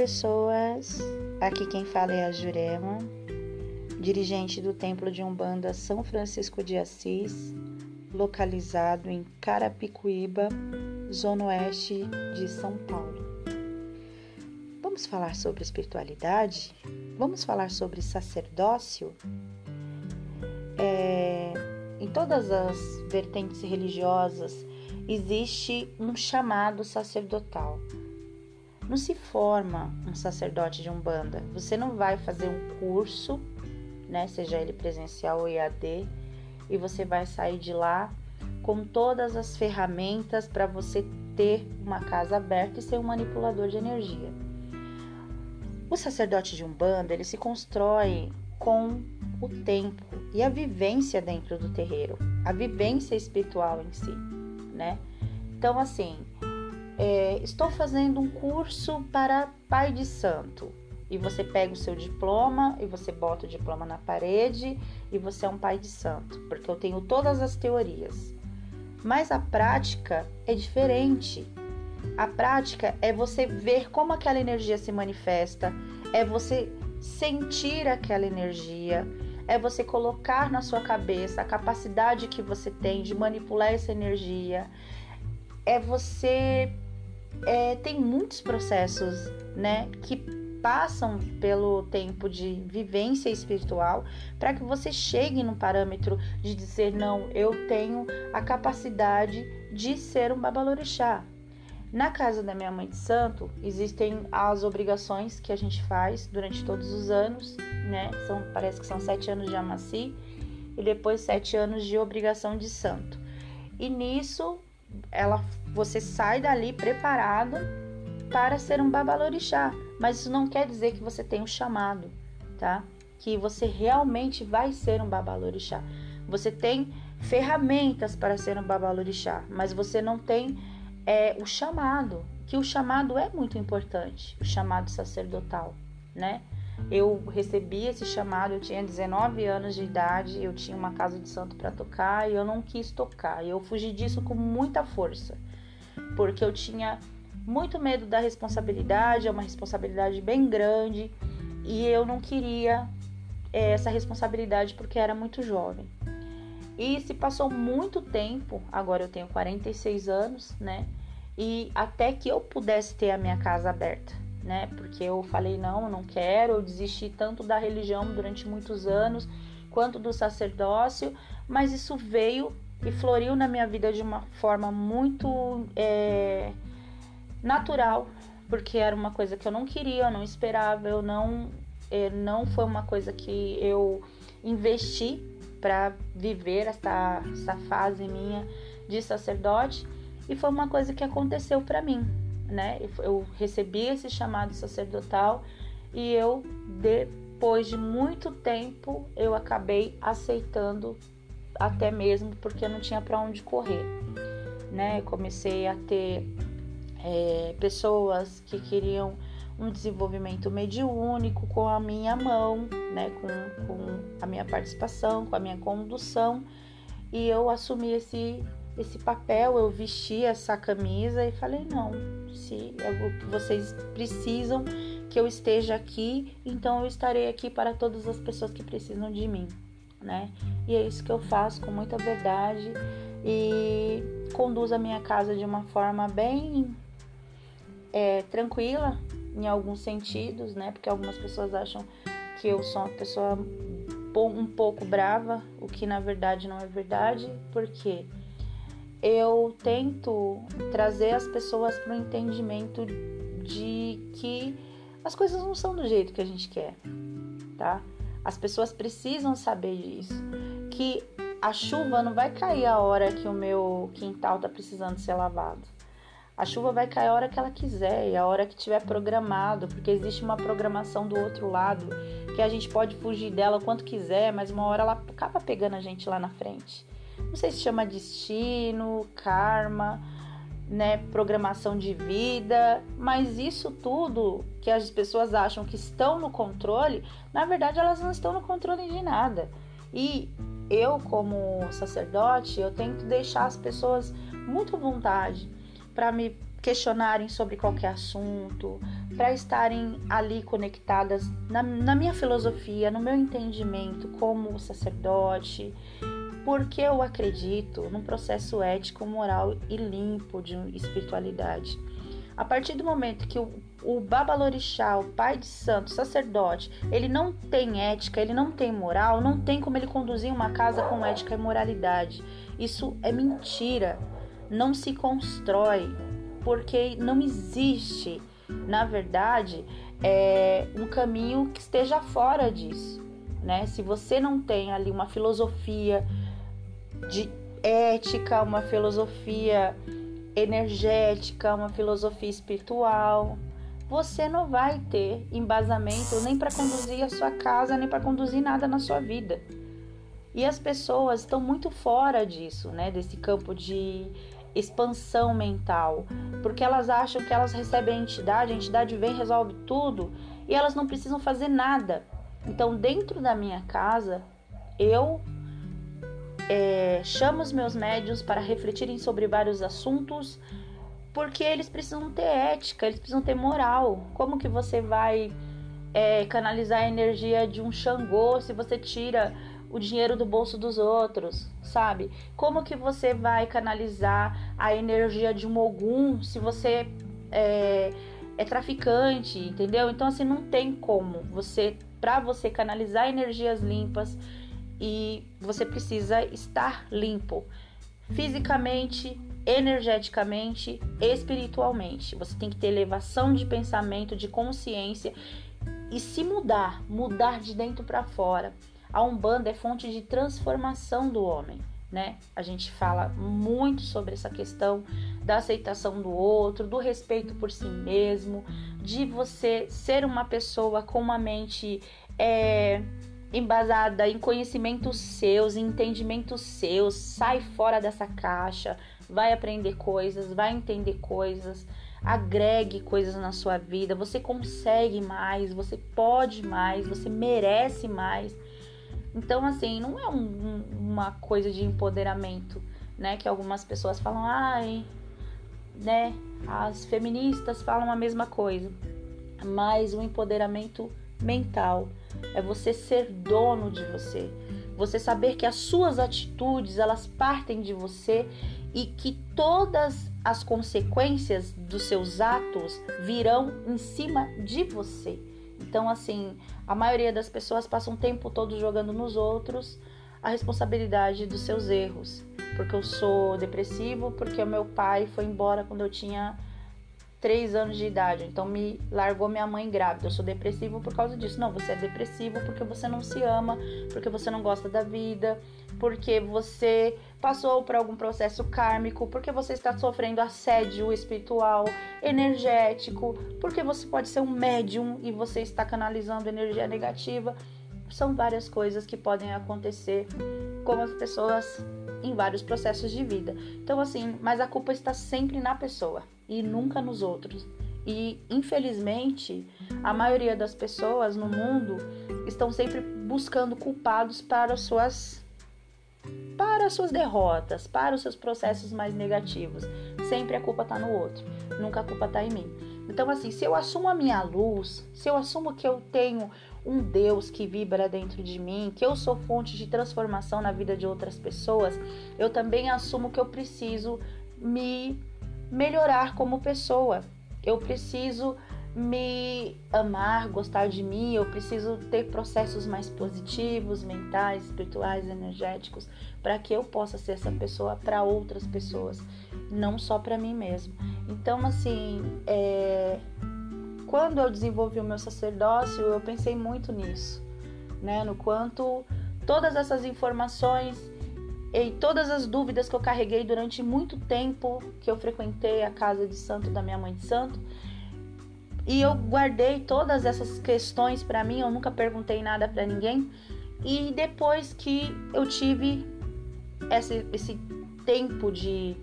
pessoas, aqui quem fala é a Jurema, dirigente do Templo de Umbanda São Francisco de Assis, localizado em Carapicuíba, zona oeste de São Paulo. Vamos falar sobre espiritualidade? Vamos falar sobre sacerdócio? É, em todas as vertentes religiosas existe um chamado sacerdotal. Não se forma um sacerdote de umbanda. Você não vai fazer um curso, né, seja ele presencial ou EAD, e você vai sair de lá com todas as ferramentas para você ter uma casa aberta e ser um manipulador de energia. O sacerdote de umbanda ele se constrói com o tempo e a vivência dentro do terreiro, a vivência espiritual em si, né? Então assim, é, estou fazendo um curso para pai de santo. E você pega o seu diploma e você bota o diploma na parede e você é um pai de santo, porque eu tenho todas as teorias. Mas a prática é diferente. A prática é você ver como aquela energia se manifesta, é você sentir aquela energia, é você colocar na sua cabeça a capacidade que você tem de manipular essa energia, é você é, tem muitos processos, né, que passam pelo tempo de vivência espiritual para que você chegue no parâmetro de dizer não, eu tenho a capacidade de ser um babalorixá. Na casa da minha mãe de santo existem as obrigações que a gente faz durante todos os anos, né? São, parece que são sete anos de amaci e depois sete anos de obrigação de santo. E nisso ela você sai dali preparado para ser um babalorixá, mas isso não quer dizer que você tem um chamado, tá? Que você realmente vai ser um babalorixá. Você tem ferramentas para ser um babalorixá, mas você não tem é, o chamado, que o chamado é muito importante, o chamado sacerdotal, né? Eu recebi esse chamado, eu tinha 19 anos de idade, eu tinha uma casa de santo para tocar e eu não quis tocar. Eu fugi disso com muita força, porque eu tinha muito medo da responsabilidade, é uma responsabilidade bem grande e eu não queria é, essa responsabilidade porque era muito jovem. E se passou muito tempo, agora eu tenho 46 anos, né? E até que eu pudesse ter a minha casa aberta né? Porque eu falei não, eu não quero, eu desisti tanto da religião durante muitos anos quanto do sacerdócio, mas isso veio e floriu na minha vida de uma forma muito é, natural, porque era uma coisa que eu não queria, eu não esperava, eu não, é, não foi uma coisa que eu investi para viver essa, essa fase minha de sacerdote. E foi uma coisa que aconteceu para mim né? Eu recebi esse chamado sacerdotal e eu depois de muito tempo eu acabei aceitando até mesmo porque eu não tinha para onde correr, né? Eu comecei a ter é, pessoas que queriam um desenvolvimento mediúnico com a minha mão, né? Com, com a minha participação, com a minha condução e eu assumi esse esse papel, eu vesti essa camisa e falei: não, se é vocês precisam que eu esteja aqui, então eu estarei aqui para todas as pessoas que precisam de mim, né? E é isso que eu faço com muita verdade e conduzo a minha casa de uma forma bem é, tranquila em alguns sentidos, né? Porque algumas pessoas acham que eu sou uma pessoa um pouco brava, o que na verdade não é verdade, porque eu tento trazer as pessoas para o entendimento de que as coisas não são do jeito que a gente quer, tá? As pessoas precisam saber disso, que a chuva não vai cair a hora que o meu quintal tá precisando ser lavado. A chuva vai cair a hora que ela quiser e a hora que tiver programado, porque existe uma programação do outro lado que a gente pode fugir dela quanto quiser, mas uma hora ela acaba pegando a gente lá na frente não sei se chama destino, karma, né, programação de vida, mas isso tudo que as pessoas acham que estão no controle, na verdade elas não estão no controle de nada. E eu, como sacerdote, eu tento deixar as pessoas muito à vontade para me questionarem sobre qualquer assunto, para estarem ali conectadas na, na, minha filosofia, no meu entendimento como sacerdote, porque eu acredito num processo ético, moral e limpo de espiritualidade. A partir do momento que o, o Babalorixá, o pai de santo, sacerdote, ele não tem ética, ele não tem moral, não tem como ele conduzir uma casa com ética e moralidade. Isso é mentira. Não se constrói, porque não existe, na verdade, é, um caminho que esteja fora disso. Né? Se você não tem ali uma filosofia de ética, uma filosofia energética, uma filosofia espiritual, você não vai ter embasamento nem para conduzir a sua casa, nem para conduzir nada na sua vida. E as pessoas estão muito fora disso, né? Desse campo de expansão mental, porque elas acham que elas recebem a entidade, a entidade vem, resolve tudo e elas não precisam fazer nada. Então, dentro da minha casa, eu é, chamo os meus médios para refletirem sobre vários assuntos, porque eles precisam ter ética, eles precisam ter moral. Como que você vai é, canalizar a energia de um Xangô se você tira o dinheiro do bolso dos outros, sabe? Como que você vai canalizar a energia de um Ogum se você é, é traficante, entendeu? Então assim não tem como você para você canalizar energias limpas e você precisa estar limpo fisicamente, energeticamente, espiritualmente. Você tem que ter elevação de pensamento, de consciência e se mudar, mudar de dentro para fora. A Umbanda é fonte de transformação do homem, né? A gente fala muito sobre essa questão da aceitação do outro, do respeito por si mesmo, de você ser uma pessoa com uma mente é, embasada em conhecimentos seus, em entendimentos seus, sai fora dessa caixa, vai aprender coisas, vai entender coisas, agregue coisas na sua vida, você consegue mais, você pode mais, você merece mais. Então, assim, não é um, uma coisa de empoderamento, né? Que algumas pessoas falam, ai, né? As feministas falam a mesma coisa, mas o empoderamento mental é você ser dono de você, você saber que as suas atitudes elas partem de você e que todas as consequências dos seus atos virão em cima de você. Então, assim, a maioria das pessoas passa um tempo todo jogando nos outros a responsabilidade dos seus erros. Porque eu sou depressivo, porque o meu pai foi embora quando eu tinha 3 anos de idade, então me largou minha mãe grávida. Eu sou depressivo por causa disso. Não, você é depressivo porque você não se ama, porque você não gosta da vida, porque você passou por algum processo kármico, porque você está sofrendo assédio espiritual, energético, porque você pode ser um médium e você está canalizando energia negativa. São várias coisas que podem acontecer com as pessoas em vários processos de vida. Então, assim, mas a culpa está sempre na pessoa e nunca nos outros. E infelizmente, a maioria das pessoas no mundo estão sempre buscando culpados para suas para as suas derrotas, para os seus processos mais negativos. Sempre a culpa está no outro, nunca a culpa está em mim. Então, assim, se eu assumo a minha luz, se eu assumo que eu tenho um Deus que vibra dentro de mim, que eu sou fonte de transformação na vida de outras pessoas, eu também assumo que eu preciso me melhorar como pessoa. Eu preciso me amar, gostar de mim, eu preciso ter processos mais positivos, mentais, espirituais, energéticos, para que eu possa ser essa pessoa para outras pessoas, não só para mim mesmo. Então, assim, é... quando eu desenvolvi o meu sacerdócio, eu pensei muito nisso, né? No quanto todas essas informações e todas as dúvidas que eu carreguei durante muito tempo que eu frequentei a casa de santo da minha mãe de santo. E eu guardei todas essas questões para mim, eu nunca perguntei nada para ninguém. E depois que eu tive esse, esse tempo de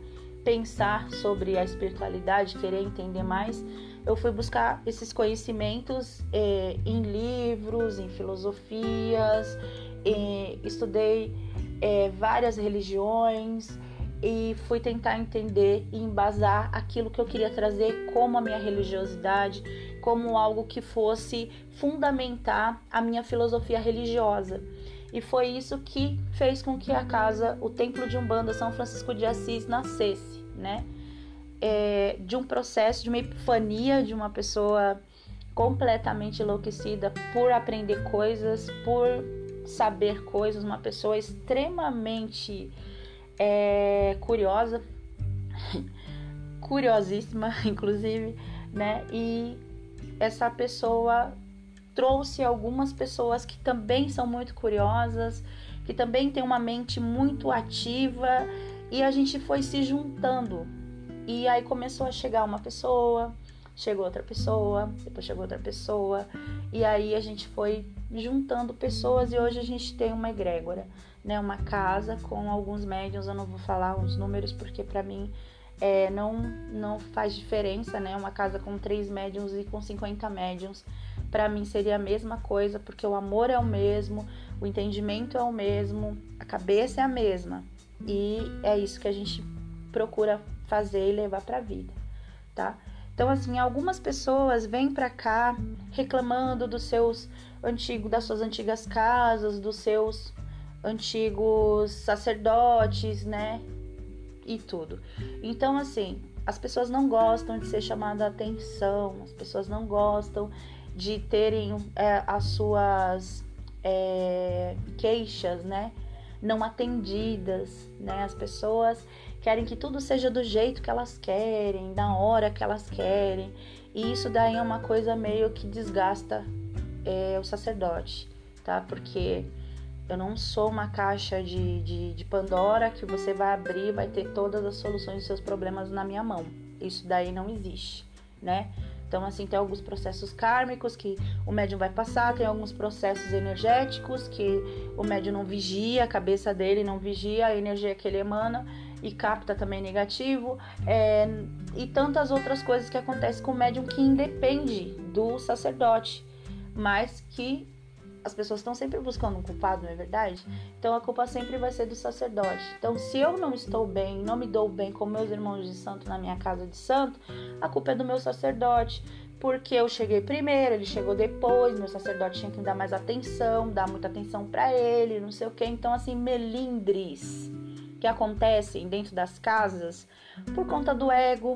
pensar sobre a espiritualidade, querer entender mais, eu fui buscar esses conhecimentos eh, em livros, em filosofias, eh, estudei é, várias religiões e fui tentar entender e embasar aquilo que eu queria trazer como a minha religiosidade, como algo que fosse fundamentar a minha filosofia religiosa. E foi isso que fez com que a casa, o Templo de Umbanda São Francisco de Assis nascesse, né? É, de um processo, de uma epifania de uma pessoa completamente enlouquecida por aprender coisas, por saber coisas, uma pessoa extremamente é, curiosa, curiosíssima, inclusive, né? E essa pessoa trouxe algumas pessoas que também são muito curiosas, que também têm uma mente muito ativa, e a gente foi se juntando. E aí começou a chegar uma pessoa, chegou outra pessoa, depois chegou outra pessoa, e aí a gente foi juntando pessoas e hoje a gente tem uma egrégora, né? Uma casa com alguns médiums, eu não vou falar os números porque para mim é, não, não faz diferença, né? Uma casa com três médiums e com 50 médiums, para mim seria a mesma coisa, porque o amor é o mesmo, o entendimento é o mesmo, a cabeça é a mesma. E é isso que a gente procura fazer e levar para a vida, tá? Então, assim, algumas pessoas vêm para cá reclamando dos seus antigos, das suas antigas casas, dos seus antigos sacerdotes, né? E tudo. Então, assim, as pessoas não gostam de ser chamadas a atenção, as pessoas não gostam de terem é, as suas é, queixas, né? Não atendidas, né? As pessoas querem que tudo seja do jeito que elas querem, na hora que elas querem. E isso daí é uma coisa meio que desgasta é, o sacerdote, tá? Porque eu não sou uma caixa de, de, de Pandora que você vai abrir vai ter todas as soluções dos seus problemas na minha mão. Isso daí não existe, né? Então, assim, tem alguns processos kármicos que o médium vai passar, tem alguns processos energéticos que o médium não vigia, a cabeça dele não vigia a energia que ele emana e capta também negativo, é, e tantas outras coisas que acontecem com o médium que independe do sacerdote, mas que as pessoas estão sempre buscando um culpado, não é verdade? Então a culpa sempre vai ser do sacerdote. Então, se eu não estou bem, não me dou bem com meus irmãos de santo na minha casa de santo, a culpa é do meu sacerdote. Porque eu cheguei primeiro, ele chegou depois, meu sacerdote tinha que dar mais atenção, dar muita atenção para ele, não sei o que. Então, assim, melindres que acontecem dentro das casas por conta do ego,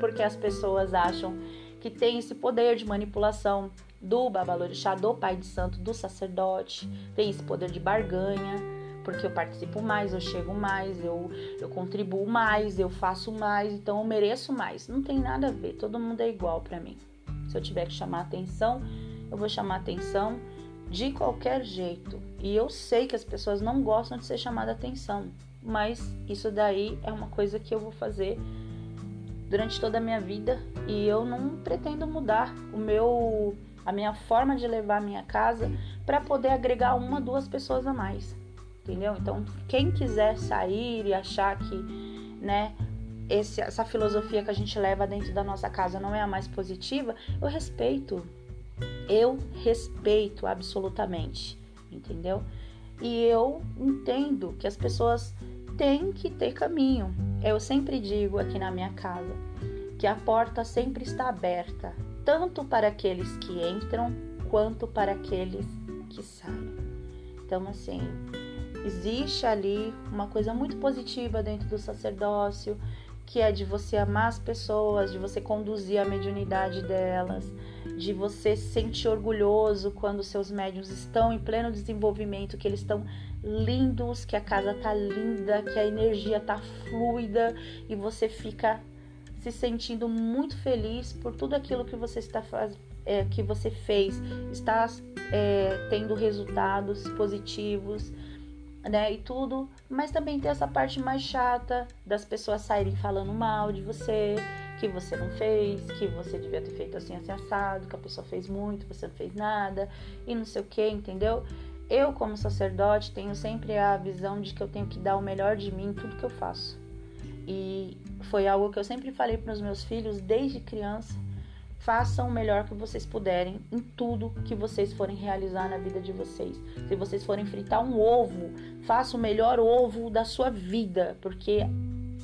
porque as pessoas acham que tem esse poder de manipulação do babalorixá, do pai de santo, do sacerdote, tem esse poder de barganha, porque eu participo mais, eu chego mais, eu, eu contribuo mais, eu faço mais, então eu mereço mais. Não tem nada a ver, todo mundo é igual para mim. Se eu tiver que chamar atenção, eu vou chamar atenção de qualquer jeito. E eu sei que as pessoas não gostam de ser chamada atenção mas isso daí é uma coisa que eu vou fazer durante toda a minha vida e eu não pretendo mudar o meu a minha forma de levar a minha casa para poder agregar uma, duas pessoas a mais. Entendeu? Então, quem quiser sair e achar que, né, esse, essa filosofia que a gente leva dentro da nossa casa não é a mais positiva, eu respeito. Eu respeito absolutamente, entendeu? E eu entendo que as pessoas tem que ter caminho. Eu sempre digo aqui na minha casa que a porta sempre está aberta, tanto para aqueles que entram quanto para aqueles que saem. Então, assim, existe ali uma coisa muito positiva dentro do sacerdócio, que é de você amar as pessoas, de você conduzir a mediunidade delas, de você se sentir orgulhoso quando seus médiums estão em pleno desenvolvimento, que eles estão lindos, que a casa tá linda, que a energia tá fluida e você fica se sentindo muito feliz por tudo aquilo que você está faz, é, que você fez, está é, tendo resultados positivos, né? E tudo, mas também tem essa parte mais chata das pessoas saírem falando mal de você, que você não fez, que você devia ter feito assim, assim, assado, que a pessoa fez muito, você não fez nada, e não sei o que, entendeu? Eu, como sacerdote, tenho sempre a visão de que eu tenho que dar o melhor de mim em tudo que eu faço. E foi algo que eu sempre falei para os meus filhos desde criança. Façam o melhor que vocês puderem em tudo que vocês forem realizar na vida de vocês. Se vocês forem fritar um ovo, faça o melhor ovo da sua vida, porque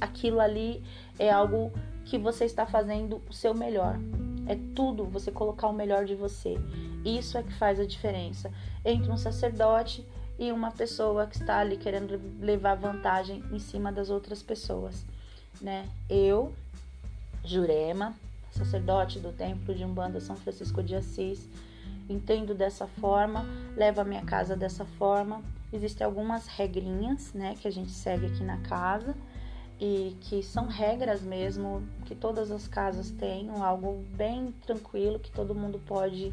aquilo ali é algo que você está fazendo o seu melhor. É tudo você colocar o melhor de você. Isso é que faz a diferença entre um sacerdote e uma pessoa que está ali querendo levar vantagem em cima das outras pessoas, né? Eu, Jurema, sacerdote do templo de Umbanda São Francisco de Assis, entendo dessa forma, levo a minha casa dessa forma. Existem algumas regrinhas, né, que a gente segue aqui na casa e que são regras mesmo, que todas as casas têm, algo bem tranquilo que todo mundo pode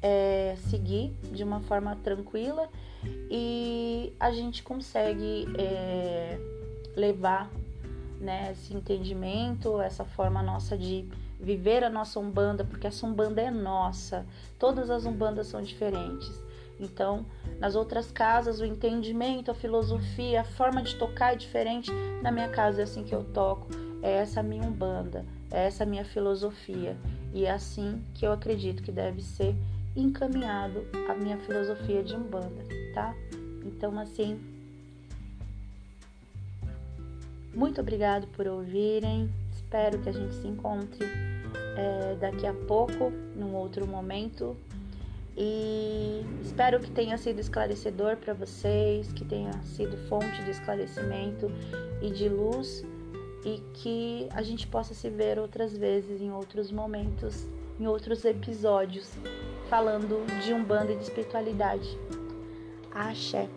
é, seguir de uma forma tranquila e a gente consegue é, levar né, esse entendimento, essa forma nossa de viver a nossa Umbanda, porque essa Umbanda é nossa. Todas as Umbandas são diferentes. Então, nas outras casas, o entendimento, a filosofia, a forma de tocar é diferente. Na minha casa é assim que eu toco. É essa a minha Umbanda, é essa a minha filosofia. E é assim que eu acredito que deve ser encaminhado a minha filosofia de Umbanda, tá? Então, assim, muito obrigado por ouvirem. Espero que a gente se encontre é, daqui a pouco, num outro momento. E espero que tenha sido esclarecedor para vocês, que tenha sido fonte de esclarecimento e de luz e que a gente possa se ver outras vezes em outros momentos, em outros episódios, falando de um bando de espiritualidade. Axé.